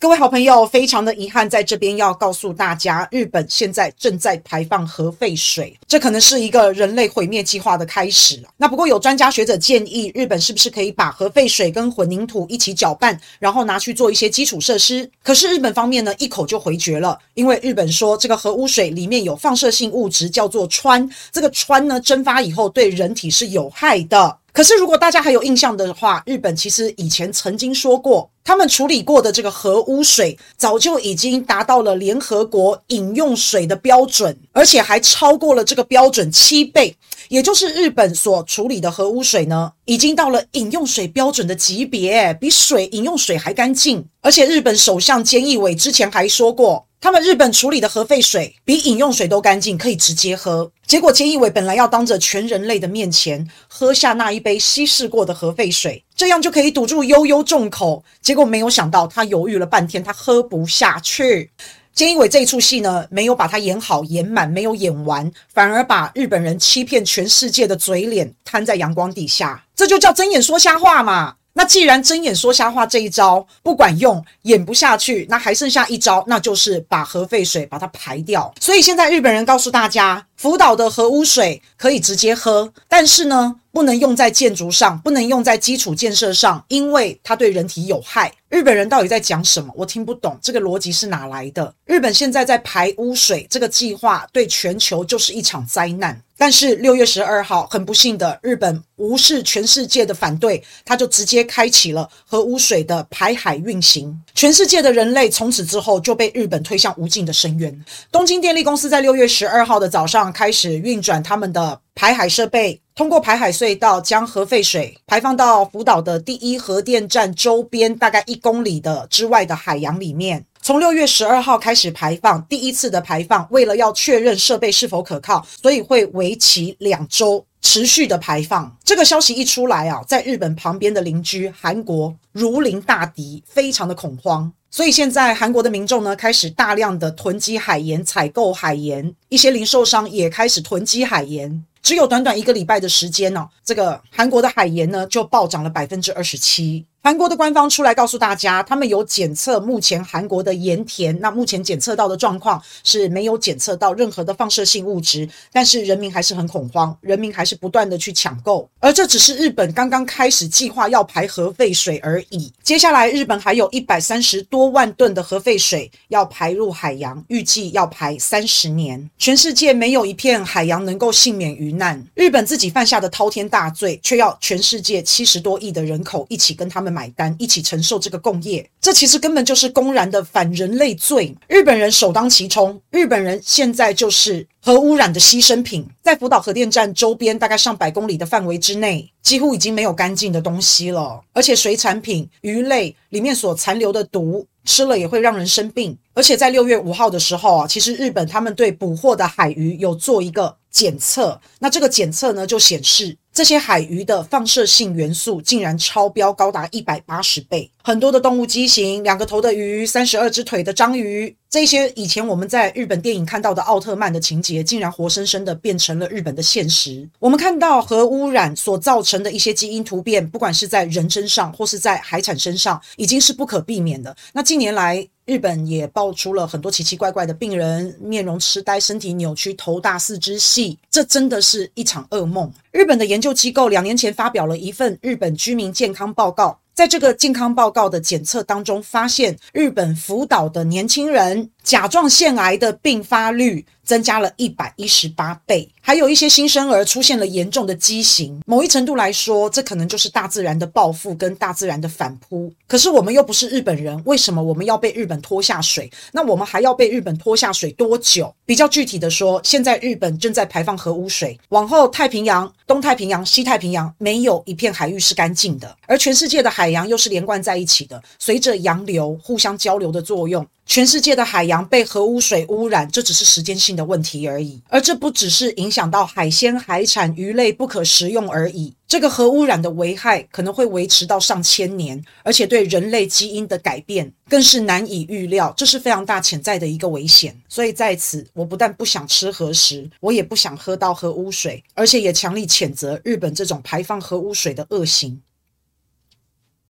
各位好朋友，非常的遗憾，在这边要告诉大家，日本现在正在排放核废水，这可能是一个人类毁灭计划的开始。那不过有专家学者建议，日本是不是可以把核废水跟混凝土一起搅拌，然后拿去做一些基础设施？可是日本方面呢，一口就回绝了，因为日本说这个核污水里面有放射性物质，叫做氚，这个氚呢蒸发以后对人体是有害的。可是，如果大家还有印象的话，日本其实以前曾经说过，他们处理过的这个核污水早就已经达到了联合国饮用水的标准，而且还超过了这个标准七倍。也就是日本所处理的核污水呢，已经到了饮用水标准的级别，比水饮用水还干净。而且，日本首相菅义伟之前还说过。他们日本处理的核废水比饮用水都干净，可以直接喝。结果菅义伟本来要当着全人类的面前喝下那一杯稀释过的核废水，这样就可以堵住悠悠众口。结果没有想到，他犹豫了半天，他喝不下去。菅义伟这一出戏呢，没有把他演好演满，没有演完，反而把日本人欺骗全世界的嘴脸摊在阳光底下，这就叫睁眼说瞎话嘛。那既然睁眼说瞎话这一招不管用，演不下去，那还剩下一招，那就是把核废水把它排掉。所以现在日本人告诉大家，福岛的核污水可以直接喝，但是呢，不能用在建筑上，不能用在基础建设上，因为它对人体有害。日本人到底在讲什么？我听不懂，这个逻辑是哪来的？日本现在在排污水这个计划，对全球就是一场灾难。但是六月十二号，很不幸的，日本无视全世界的反对，他就直接开启了核污水的排海运行。全世界的人类从此之后就被日本推向无尽的深渊。东京电力公司在六月十二号的早上开始运转他们的排海设备，通过排海隧道将核废水排放到福岛的第一核电站周边大概一公里的之外的海洋里面。从六月十二号开始排放，第一次的排放，为了要确认设备是否可靠，所以会为期两周持续的排放。这个消息一出来啊，在日本旁边的邻居韩国如临大敌，非常的恐慌。所以现在韩国的民众呢，开始大量的囤积海盐，采购海盐，一些零售商也开始囤积海盐。只有短短一个礼拜的时间呢，这个韩国的海盐呢就暴涨了百分之二十七。韩国的官方出来告诉大家，他们有检测目前韩国的盐田，那目前检测到的状况是没有检测到任何的放射性物质，但是人民还是很恐慌，人民还是不断的去抢购，而这只是日本刚刚开始计划要排核废水而已。接下来，日本还有一百三十多万吨的核废水要排入海洋，预计要排三十年。全世界没有一片海洋能够幸免于难，日本自己犯下的滔天大罪，却要全世界七十多亿的人口一起跟他们。买单，一起承受这个共业，这其实根本就是公然的反人类罪。日本人首当其冲，日本人现在就是核污染的牺牲品。在福岛核电站周边大概上百公里的范围之内，几乎已经没有干净的东西了。而且水产品、鱼类里面所残留的毒，吃了也会让人生病。而且在六月五号的时候啊，其实日本他们对捕获的海鱼有做一个检测，那这个检测呢就显示。这些海鱼的放射性元素竟然超标高达一百八十倍，很多的动物畸形，两个头的鱼，三十二只腿的章鱼，这些以前我们在日本电影看到的奥特曼的情节，竟然活生生的变成了日本的现实。我们看到核污染所造成的一些基因突变，不管是在人身上或是在海产身上，已经是不可避免的。那近年来，日本也爆出了很多奇奇怪怪的病人，面容痴呆、身体扭曲、头大、四肢细，这真的是一场噩梦。日本的研究机构两年前发表了一份日本居民健康报告，在这个健康报告的检测当中，发现日本福岛的年轻人甲状腺癌的病发率增加了一百一十八倍，还有一些新生儿出现了严重的畸形。某一程度来说，这可能就是大自然的报复跟大自然的反扑。可是我们又不是日本人，为什么我们要被日本拖下水？那我们还要被日本拖下水多久？比较具体的说，现在日本正在排放核污水，往后太平洋、东太平洋、西太平洋没有一片海域是干净的，而全世界的海洋又是连贯在一起的，随着洋流互相交流的作用。全世界的海洋被核污水污染，这只是时间性的问题而已。而这不只是影响到海鲜、海产、鱼类不可食用而已。这个核污染的危害可能会维持到上千年，而且对人类基因的改变更是难以预料。这是非常大潜在的一个危险。所以在此，我不但不想吃核食，我也不想喝到核污水，而且也强力谴责日本这种排放核污水的恶行。